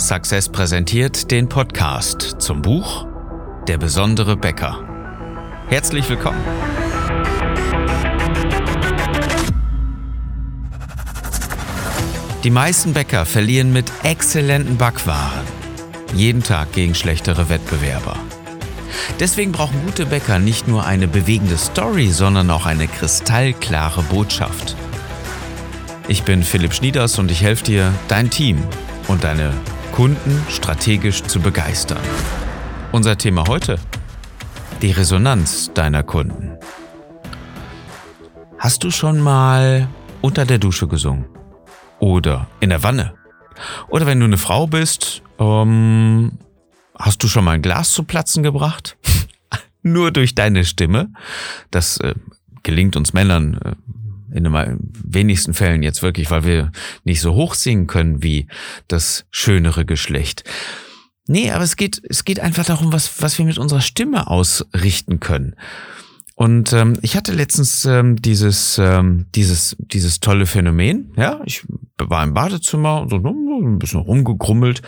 Success präsentiert den Podcast zum Buch Der besondere Bäcker. Herzlich willkommen. Die meisten Bäcker verlieren mit exzellenten Backwaren jeden Tag gegen schlechtere Wettbewerber. Deswegen brauchen gute Bäcker nicht nur eine bewegende Story, sondern auch eine kristallklare Botschaft. Ich bin Philipp Schnieders und ich helfe dir, dein Team und deine Kunden strategisch zu begeistern. Unser Thema heute? Die Resonanz deiner Kunden. Hast du schon mal unter der Dusche gesungen? Oder in der Wanne? Oder wenn du eine Frau bist, ähm, hast du schon mal ein Glas zu platzen gebracht? Nur durch deine Stimme? Das äh, gelingt uns Männern äh, in den wenigsten Fällen jetzt wirklich, weil wir nicht so hoch singen können wie das schönere Geschlecht. Nee, aber es geht, es geht einfach darum, was, was wir mit unserer Stimme ausrichten können. Und ähm, ich hatte letztens ähm, dieses, ähm, dieses, dieses tolle Phänomen. Ja, ich war im Badezimmer, so ein bisschen rumgegrummelt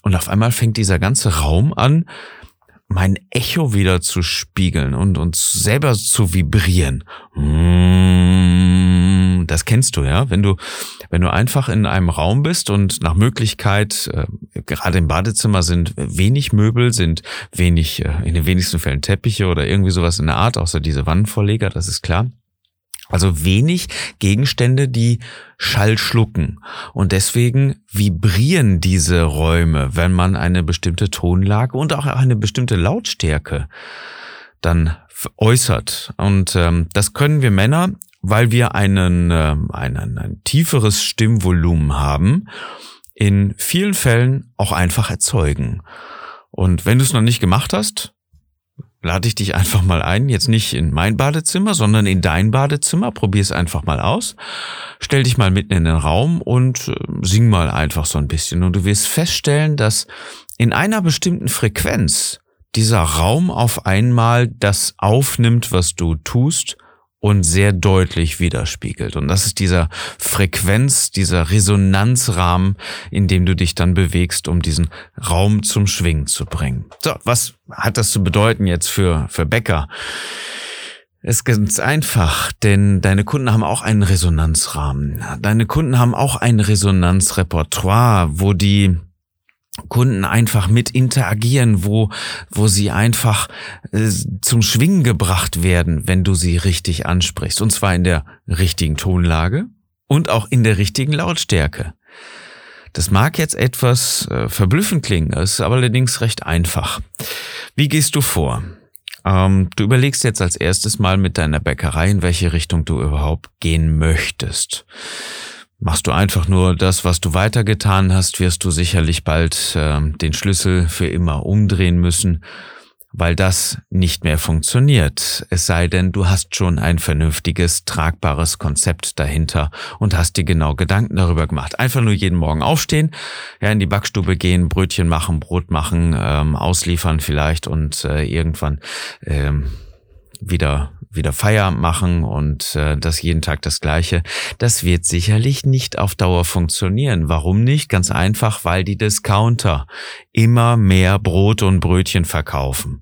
und auf einmal fängt dieser ganze Raum an, mein Echo wieder zu spiegeln und uns selber zu vibrieren. Mm, das kennst du ja, wenn du wenn du einfach in einem Raum bist und nach Möglichkeit äh, gerade im Badezimmer sind wenig Möbel, sind wenig äh, in den wenigsten Fällen Teppiche oder irgendwie sowas in der Art, außer diese Wandvorleger, das ist klar. Also wenig Gegenstände, die Schall schlucken. Und deswegen vibrieren diese Räume, wenn man eine bestimmte Tonlage und auch eine bestimmte Lautstärke dann äußert. Und ähm, das können wir Männer, weil wir einen, äh, einen, ein tieferes Stimmvolumen haben, in vielen Fällen auch einfach erzeugen. Und wenn du es noch nicht gemacht hast, lade ich dich einfach mal ein, jetzt nicht in mein Badezimmer, sondern in dein Badezimmer. Probier es einfach mal aus. Stell dich mal mitten in den Raum und äh, sing mal einfach so ein bisschen. Und du wirst feststellen, dass in einer bestimmten Frequenz dieser Raum auf einmal das aufnimmt, was du tust und sehr deutlich widerspiegelt. Und das ist dieser Frequenz, dieser Resonanzrahmen, in dem du dich dann bewegst, um diesen Raum zum Schwingen zu bringen. So, was hat das zu bedeuten jetzt für, für Bäcker? Es ist ganz einfach, denn deine Kunden haben auch einen Resonanzrahmen. Deine Kunden haben auch ein Resonanzrepertoire, wo die Kunden einfach mit interagieren, wo, wo sie einfach äh, zum Schwingen gebracht werden, wenn du sie richtig ansprichst. Und zwar in der richtigen Tonlage und auch in der richtigen Lautstärke. Das mag jetzt etwas äh, verblüffend klingen, ist aber allerdings recht einfach. Wie gehst du vor? Ähm, du überlegst jetzt als erstes mal mit deiner Bäckerei, in welche Richtung du überhaupt gehen möchtest. Machst du einfach nur das, was du weitergetan hast, wirst du sicherlich bald äh, den Schlüssel für immer umdrehen müssen, weil das nicht mehr funktioniert. Es sei denn, du hast schon ein vernünftiges, tragbares Konzept dahinter und hast dir genau Gedanken darüber gemacht. Einfach nur jeden Morgen aufstehen, ja, in die Backstube gehen, Brötchen machen, Brot machen, ähm, ausliefern vielleicht und äh, irgendwann ähm, wieder wieder Feierabend machen und äh, das jeden Tag das gleiche. Das wird sicherlich nicht auf Dauer funktionieren. Warum nicht? Ganz einfach, weil die Discounter immer mehr Brot und Brötchen verkaufen.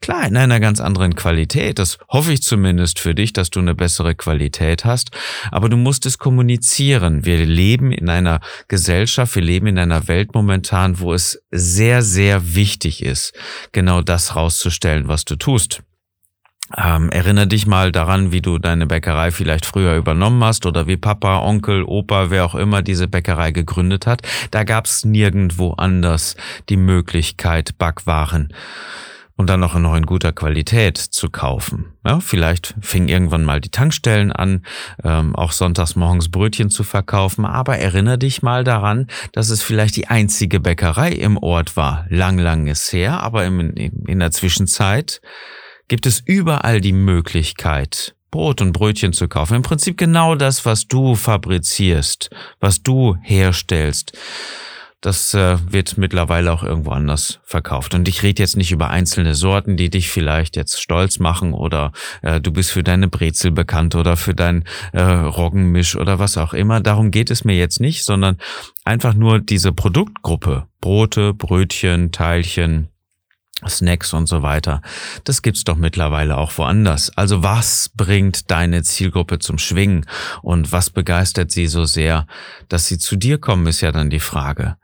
Klar, in einer ganz anderen Qualität. Das hoffe ich zumindest für dich, dass du eine bessere Qualität hast. Aber du musst es kommunizieren. Wir leben in einer Gesellschaft, wir leben in einer Welt momentan, wo es sehr, sehr wichtig ist, genau das rauszustellen, was du tust. Ähm, erinnere dich mal daran, wie du deine Bäckerei vielleicht früher übernommen hast oder wie Papa, Onkel, Opa, wer auch immer diese Bäckerei gegründet hat. Da gab's nirgendwo anders die Möglichkeit, Backwaren und dann noch in guter Qualität zu kaufen. Ja, vielleicht fing irgendwann mal die Tankstellen an, ähm, auch sonntags morgens Brötchen zu verkaufen, aber erinnere dich mal daran, dass es vielleicht die einzige Bäckerei im Ort war. Lang, lang ist her, aber in, in der Zwischenzeit gibt es überall die Möglichkeit, Brot und Brötchen zu kaufen. Im Prinzip genau das, was du fabrizierst, was du herstellst. Das äh, wird mittlerweile auch irgendwo anders verkauft. Und ich rede jetzt nicht über einzelne Sorten, die dich vielleicht jetzt stolz machen oder äh, du bist für deine Brezel bekannt oder für dein äh, Roggenmisch oder was auch immer. Darum geht es mir jetzt nicht, sondern einfach nur diese Produktgruppe, Brote, Brötchen, Teilchen, Snacks und so weiter. Das gibt's doch mittlerweile auch woanders. Also was bringt deine Zielgruppe zum Schwingen und was begeistert sie so sehr, dass sie zu dir kommen, ist ja dann die Frage.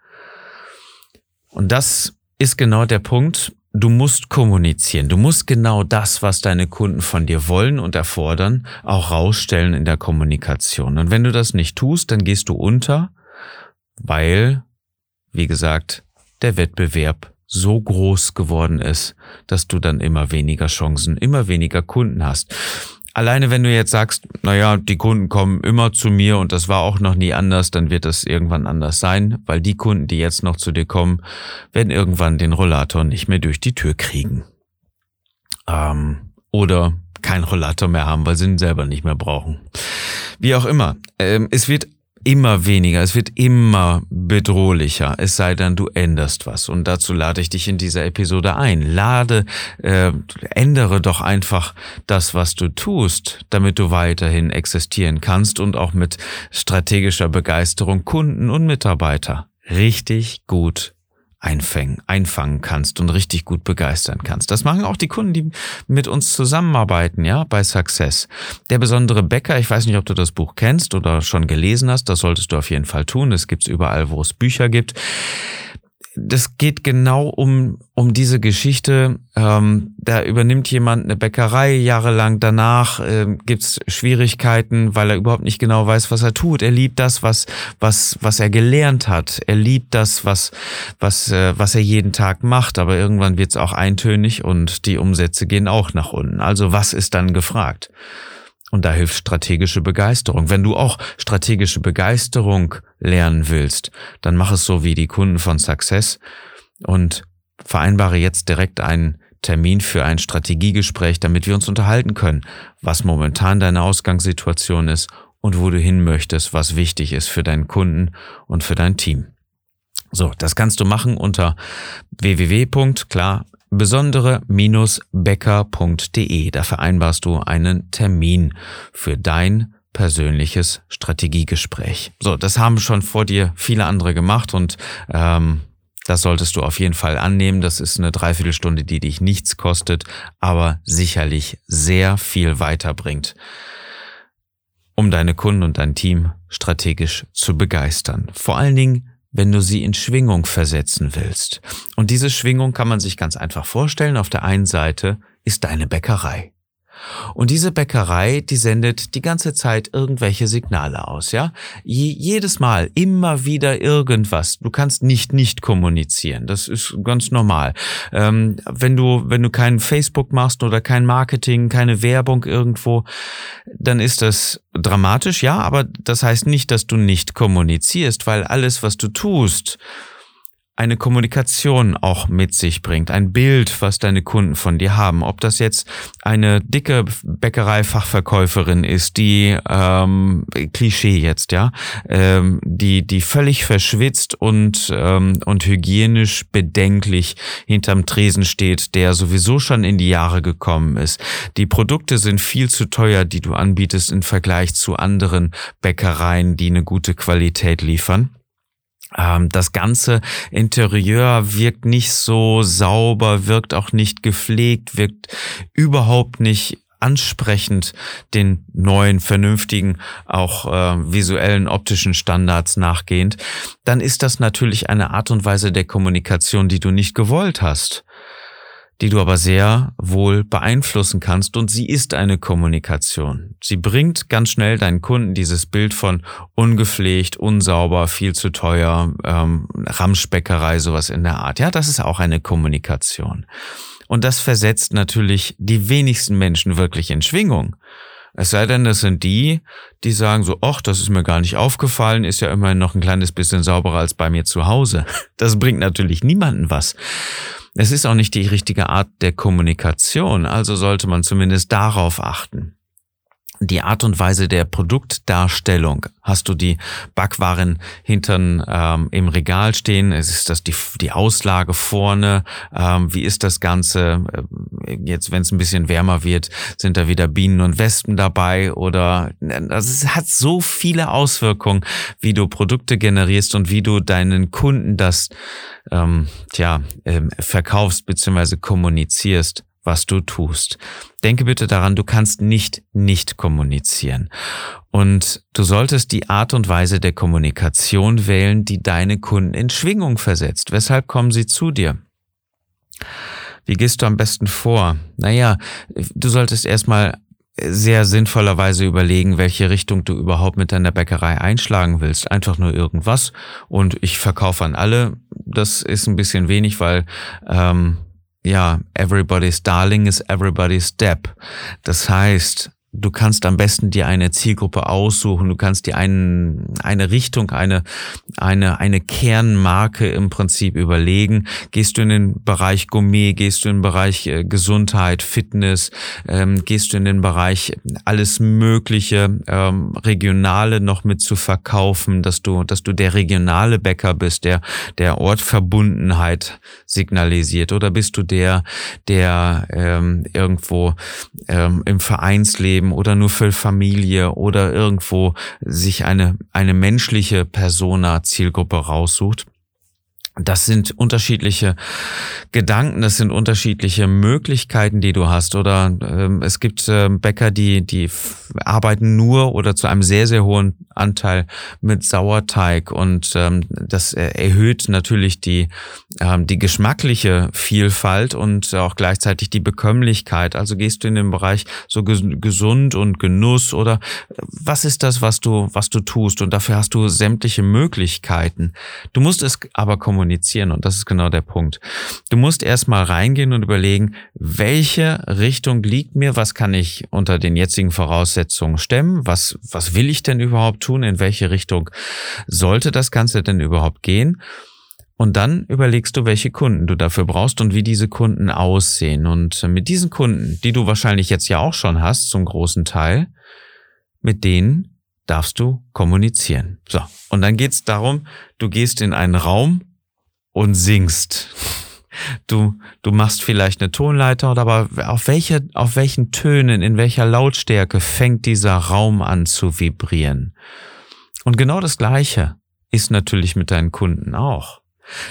Und das ist genau der Punkt. Du musst kommunizieren. Du musst genau das, was deine Kunden von dir wollen und erfordern, auch rausstellen in der Kommunikation. Und wenn du das nicht tust, dann gehst du unter, weil, wie gesagt, der Wettbewerb so groß geworden ist, dass du dann immer weniger Chancen, immer weniger Kunden hast. Alleine wenn du jetzt sagst, naja, die Kunden kommen immer zu mir und das war auch noch nie anders, dann wird das irgendwann anders sein, weil die Kunden, die jetzt noch zu dir kommen, werden irgendwann den Rollator nicht mehr durch die Tür kriegen. Ähm, oder kein Rollator mehr haben, weil sie ihn selber nicht mehr brauchen. Wie auch immer. Ähm, es wird immer weniger, es wird immer bedrohlicher, es sei denn, du änderst was. Und dazu lade ich dich in dieser Episode ein. Lade, äh, ändere doch einfach das, was du tust, damit du weiterhin existieren kannst und auch mit strategischer Begeisterung Kunden und Mitarbeiter richtig gut einfangen, einfangen kannst und richtig gut begeistern kannst. Das machen auch die Kunden, die mit uns zusammenarbeiten, ja, bei Success. Der besondere Bäcker, ich weiß nicht, ob du das Buch kennst oder schon gelesen hast, das solltest du auf jeden Fall tun. Das gibt's überall, wo es Bücher gibt das geht genau um, um diese Geschichte. Ähm, da übernimmt jemand eine Bäckerei jahrelang. Danach ähm, gibt's Schwierigkeiten, weil er überhaupt nicht genau weiß, was er tut. Er liebt das, was, was, was er gelernt hat. Er liebt das, was, was, äh, was er jeden Tag macht. Aber irgendwann wird's auch eintönig und die Umsätze gehen auch nach unten. Also was ist dann gefragt? Und da hilft strategische Begeisterung. Wenn du auch strategische Begeisterung lernen willst, dann mach es so wie die Kunden von Success und vereinbare jetzt direkt einen Termin für ein Strategiegespräch, damit wir uns unterhalten können, was momentan deine Ausgangssituation ist und wo du hin möchtest, was wichtig ist für deinen Kunden und für dein Team. So, das kannst du machen unter www. besondere-becker.de. Da vereinbarst du einen Termin für dein persönliches Strategiegespräch. So, das haben schon vor dir viele andere gemacht und ähm, das solltest du auf jeden Fall annehmen. Das ist eine Dreiviertelstunde, die dich nichts kostet, aber sicherlich sehr viel weiterbringt, um deine Kunden und dein Team strategisch zu begeistern. Vor allen Dingen wenn du sie in Schwingung versetzen willst. Und diese Schwingung kann man sich ganz einfach vorstellen. Auf der einen Seite ist deine Bäckerei. Und diese Bäckerei, die sendet die ganze Zeit irgendwelche Signale aus, ja? Je, jedes Mal, immer wieder irgendwas. Du kannst nicht nicht kommunizieren. Das ist ganz normal. Ähm, wenn du, wenn du kein Facebook machst oder kein Marketing, keine Werbung irgendwo, dann ist das dramatisch, ja, aber das heißt nicht, dass du nicht kommunizierst, weil alles, was du tust, eine Kommunikation auch mit sich bringt, ein Bild, was deine Kunden von dir haben. Ob das jetzt eine dicke Bäckerei-Fachverkäuferin ist, die ähm, Klischee jetzt, ja, ähm, die die völlig verschwitzt und ähm, und hygienisch bedenklich hinterm Tresen steht, der sowieso schon in die Jahre gekommen ist. Die Produkte sind viel zu teuer, die du anbietest im Vergleich zu anderen Bäckereien, die eine gute Qualität liefern das ganze Interieur wirkt nicht so sauber, wirkt auch nicht gepflegt, wirkt überhaupt nicht ansprechend den neuen, vernünftigen, auch äh, visuellen, optischen Standards nachgehend, dann ist das natürlich eine Art und Weise der Kommunikation, die du nicht gewollt hast die du aber sehr wohl beeinflussen kannst und sie ist eine Kommunikation. Sie bringt ganz schnell deinen Kunden dieses Bild von ungepflegt, unsauber, viel zu teuer, ähm, Ramschbäckerei, sowas in der Art. Ja, das ist auch eine Kommunikation. Und das versetzt natürlich die wenigsten Menschen wirklich in Schwingung. Es sei denn, das sind die, die sagen so, ach, das ist mir gar nicht aufgefallen, ist ja immerhin noch ein kleines bisschen sauberer als bei mir zu Hause. Das bringt natürlich niemanden was. Es ist auch nicht die richtige Art der Kommunikation, also sollte man zumindest darauf achten. Die Art und Weise der Produktdarstellung. Hast du die Backwaren hintern ähm, im Regal stehen? Ist das die, die Auslage vorne? Ähm, wie ist das Ganze? Äh, jetzt, wenn es ein bisschen wärmer wird, sind da wieder Bienen und Wespen dabei? Oder also es hat so viele Auswirkungen, wie du Produkte generierst und wie du deinen Kunden das ähm, tja, ähm, verkaufst bzw. kommunizierst was du tust. Denke bitte daran, du kannst nicht nicht kommunizieren. Und du solltest die Art und Weise der Kommunikation wählen, die deine Kunden in Schwingung versetzt. Weshalb kommen sie zu dir? Wie gehst du am besten vor? Naja, du solltest erstmal sehr sinnvollerweise überlegen, welche Richtung du überhaupt mit deiner Bäckerei einschlagen willst. Einfach nur irgendwas und ich verkaufe an alle. Das ist ein bisschen wenig, weil ähm, ja, everybody's darling is everybody's step. Das heißt, Du kannst am besten dir eine Zielgruppe aussuchen. Du kannst dir einen, eine Richtung, eine, eine, eine Kernmarke im Prinzip überlegen. Gehst du in den Bereich Gourmet? Gehst du in den Bereich äh, Gesundheit, Fitness? Ähm, gehst du in den Bereich alles Mögliche, ähm, Regionale noch mit zu verkaufen, dass du, dass du der regionale Bäcker bist, der, der Ortverbundenheit signalisiert? Oder bist du der, der ähm, irgendwo ähm, im Vereinsleben Leben oder nur für Familie oder irgendwo sich eine, eine menschliche Persona Zielgruppe raussucht. Das sind unterschiedliche Gedanken, das sind unterschiedliche Möglichkeiten, die du hast. Oder ähm, es gibt äh, Bäcker, die, die arbeiten nur oder zu einem sehr, sehr hohen Anteil mit Sauerteig. Und ähm, das erhöht natürlich die, ähm, die geschmackliche Vielfalt und auch gleichzeitig die Bekömmlichkeit. Also gehst du in den Bereich so gesund und Genuss oder was ist das, was du, was du tust? Und dafür hast du sämtliche Möglichkeiten. Du musst es aber kommunizieren kommunizieren. Und das ist genau der Punkt. Du musst erstmal reingehen und überlegen, welche Richtung liegt mir, was kann ich unter den jetzigen Voraussetzungen stemmen, was, was will ich denn überhaupt tun, in welche Richtung sollte das Ganze denn überhaupt gehen. Und dann überlegst du, welche Kunden du dafür brauchst und wie diese Kunden aussehen. Und mit diesen Kunden, die du wahrscheinlich jetzt ja auch schon hast, zum großen Teil, mit denen darfst du kommunizieren. So, und dann geht's darum, du gehst in einen Raum und singst. Du, du machst vielleicht eine Tonleiter, aber auf welche, auf welchen Tönen, in welcher Lautstärke fängt dieser Raum an zu vibrieren? Und genau das Gleiche ist natürlich mit deinen Kunden auch.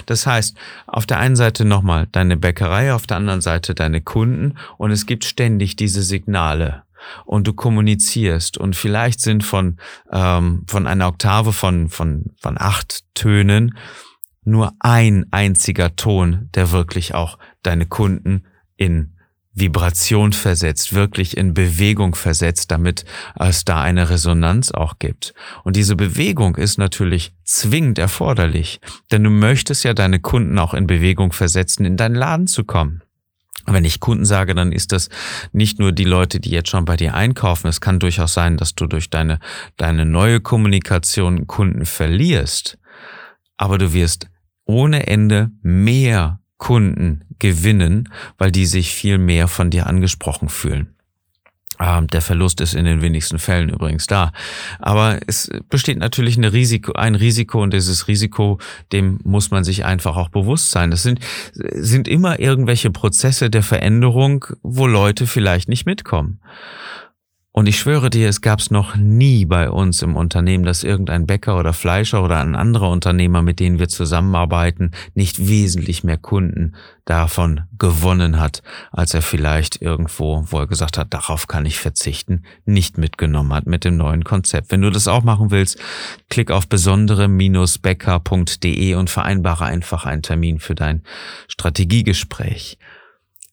Das heißt, auf der einen Seite nochmal deine Bäckerei, auf der anderen Seite deine Kunden und es gibt ständig diese Signale und du kommunizierst und vielleicht sind von, ähm, von einer Oktave von, von, von acht Tönen nur ein einziger Ton, der wirklich auch deine Kunden in Vibration versetzt, wirklich in Bewegung versetzt, damit es da eine Resonanz auch gibt. Und diese Bewegung ist natürlich zwingend erforderlich, denn du möchtest ja deine Kunden auch in Bewegung versetzen, in deinen Laden zu kommen. Wenn ich Kunden sage, dann ist das nicht nur die Leute, die jetzt schon bei dir einkaufen. Es kann durchaus sein, dass du durch deine, deine neue Kommunikation Kunden verlierst. Aber du wirst ohne Ende mehr Kunden gewinnen, weil die sich viel mehr von dir angesprochen fühlen. Ähm, der Verlust ist in den wenigsten Fällen übrigens da. Aber es besteht natürlich eine Risiko, ein Risiko und dieses Risiko, dem muss man sich einfach auch bewusst sein. Das sind, sind immer irgendwelche Prozesse der Veränderung, wo Leute vielleicht nicht mitkommen. Und ich schwöre dir, es gab es noch nie bei uns im Unternehmen, dass irgendein Bäcker oder Fleischer oder ein anderer Unternehmer, mit denen wir zusammenarbeiten, nicht wesentlich mehr Kunden davon gewonnen hat, als er vielleicht irgendwo, wo er gesagt hat, darauf kann ich verzichten, nicht mitgenommen hat mit dem neuen Konzept. Wenn du das auch machen willst, klick auf besondere-bäcker.de und vereinbare einfach einen Termin für dein Strategiegespräch.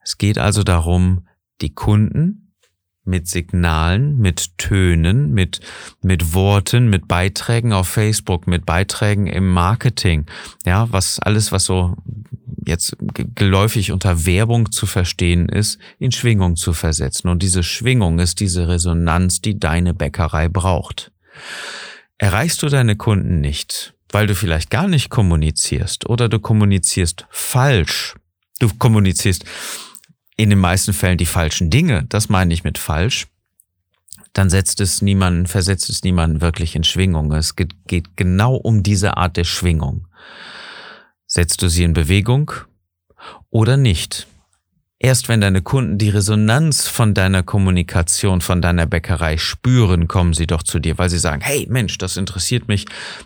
Es geht also darum, die Kunden mit Signalen, mit Tönen, mit, mit Worten, mit Beiträgen auf Facebook, mit Beiträgen im Marketing. Ja, was alles, was so jetzt geläufig unter Werbung zu verstehen ist, in Schwingung zu versetzen. Und diese Schwingung ist diese Resonanz, die deine Bäckerei braucht. Erreichst du deine Kunden nicht, weil du vielleicht gar nicht kommunizierst oder du kommunizierst falsch. Du kommunizierst in den meisten Fällen die falschen Dinge, das meine ich mit falsch, dann setzt es niemanden, versetzt es niemanden wirklich in Schwingung. Es geht, geht genau um diese Art der Schwingung. Setzt du sie in Bewegung oder nicht? Erst wenn deine Kunden die Resonanz von deiner Kommunikation, von deiner Bäckerei spüren, kommen sie doch zu dir, weil sie sagen, hey Mensch, das interessiert mich,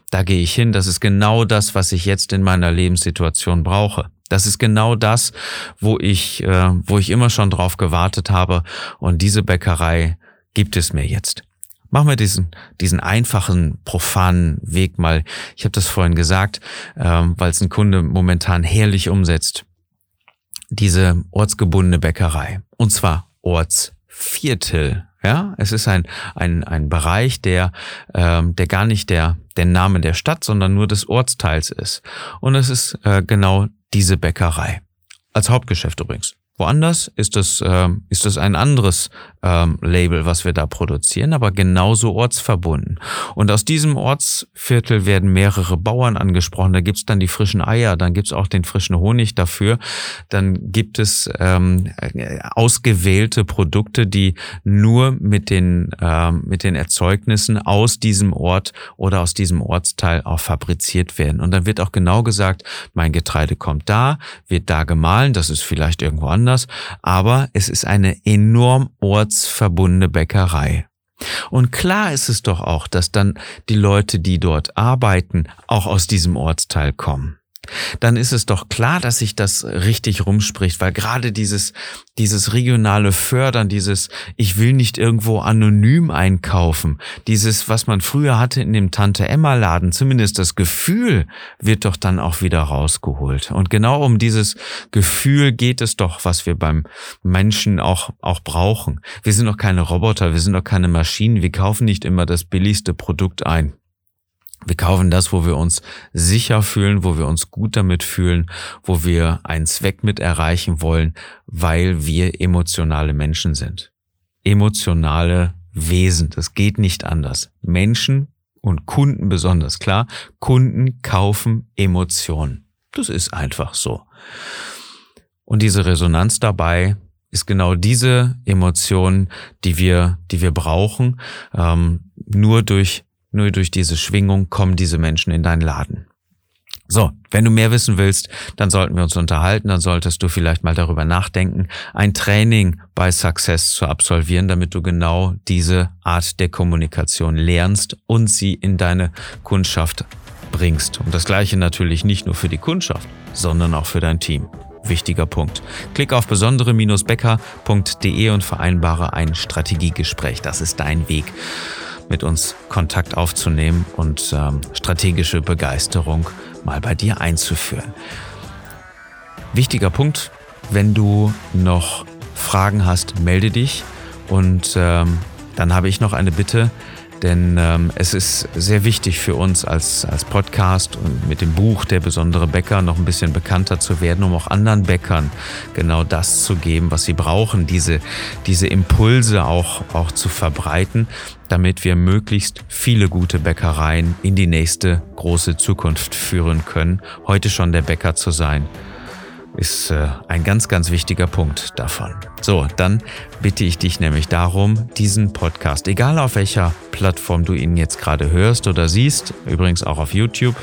da gehe ich hin, das ist genau das, was ich jetzt in meiner Lebenssituation brauche. Das ist genau das, wo ich, äh, wo ich immer schon drauf gewartet habe und diese Bäckerei gibt es mir jetzt. Machen wir diesen, diesen einfachen, profanen Weg mal. Ich habe das vorhin gesagt, ähm, weil es ein Kunde momentan herrlich umsetzt. Diese ortsgebundene Bäckerei. Und zwar Ortsviertel. Ja, es ist ein, ein, ein Bereich, der, ähm, der gar nicht der, der Name der Stadt, sondern nur des Ortsteils ist. Und es ist äh, genau diese Bäckerei. Als Hauptgeschäft übrigens. Woanders ist es, ähm, ist es ein anderes ähm, Label, was wir da produzieren, aber genauso ortsverbunden. Und aus diesem Ortsviertel werden mehrere Bauern angesprochen. Da gibt's dann die frischen Eier, dann gibt's auch den frischen Honig dafür. Dann gibt es ähm, ausgewählte Produkte, die nur mit den, ähm, mit den Erzeugnissen aus diesem Ort oder aus diesem Ortsteil auch fabriziert werden. Und dann wird auch genau gesagt, mein Getreide kommt da, wird da gemahlen, das ist vielleicht irgendwo anders, aber es ist eine enorm orts ortsverbundene Bäckerei. Und klar ist es doch auch, dass dann die Leute, die dort arbeiten, auch aus diesem Ortsteil kommen dann ist es doch klar, dass sich das richtig rumspricht, weil gerade dieses, dieses regionale Fördern, dieses Ich will nicht irgendwo anonym einkaufen, dieses, was man früher hatte in dem Tante-Emma-Laden, zumindest das Gefühl, wird doch dann auch wieder rausgeholt. Und genau um dieses Gefühl geht es doch, was wir beim Menschen auch, auch brauchen. Wir sind doch keine Roboter, wir sind doch keine Maschinen, wir kaufen nicht immer das billigste Produkt ein. Wir kaufen das, wo wir uns sicher fühlen, wo wir uns gut damit fühlen, wo wir einen Zweck mit erreichen wollen, weil wir emotionale Menschen sind. Emotionale Wesen. Das geht nicht anders. Menschen und Kunden besonders klar. Kunden kaufen Emotionen. Das ist einfach so. Und diese Resonanz dabei ist genau diese Emotion, die wir, die wir brauchen. Ähm, nur durch nur durch diese Schwingung kommen diese Menschen in deinen Laden. So, wenn du mehr wissen willst, dann sollten wir uns unterhalten, dann solltest du vielleicht mal darüber nachdenken, ein Training bei Success zu absolvieren, damit du genau diese Art der Kommunikation lernst und sie in deine Kundschaft bringst. Und das gleiche natürlich nicht nur für die Kundschaft, sondern auch für dein Team. Wichtiger Punkt. Klick auf besondere-becker.de und vereinbare ein Strategiegespräch. Das ist dein Weg mit uns Kontakt aufzunehmen und ähm, strategische Begeisterung mal bei dir einzuführen. Wichtiger Punkt, wenn du noch Fragen hast, melde dich und ähm, dann habe ich noch eine Bitte. Denn ähm, es ist sehr wichtig für uns als, als Podcast und mit dem Buch Der besondere Bäcker noch ein bisschen bekannter zu werden, um auch anderen Bäckern genau das zu geben, was sie brauchen, diese, diese Impulse auch, auch zu verbreiten, damit wir möglichst viele gute Bäckereien in die nächste große Zukunft führen können, heute schon der Bäcker zu sein ist äh, ein ganz, ganz wichtiger Punkt davon. So, dann bitte ich dich nämlich darum, diesen Podcast, egal auf welcher Plattform du ihn jetzt gerade hörst oder siehst, übrigens auch auf YouTube,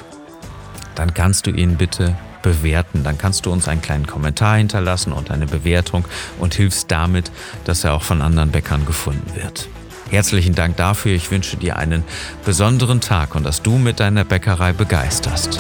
dann kannst du ihn bitte bewerten. Dann kannst du uns einen kleinen Kommentar hinterlassen und eine Bewertung und hilfst damit, dass er auch von anderen Bäckern gefunden wird. Herzlichen Dank dafür. Ich wünsche dir einen besonderen Tag und dass du mit deiner Bäckerei begeisterst.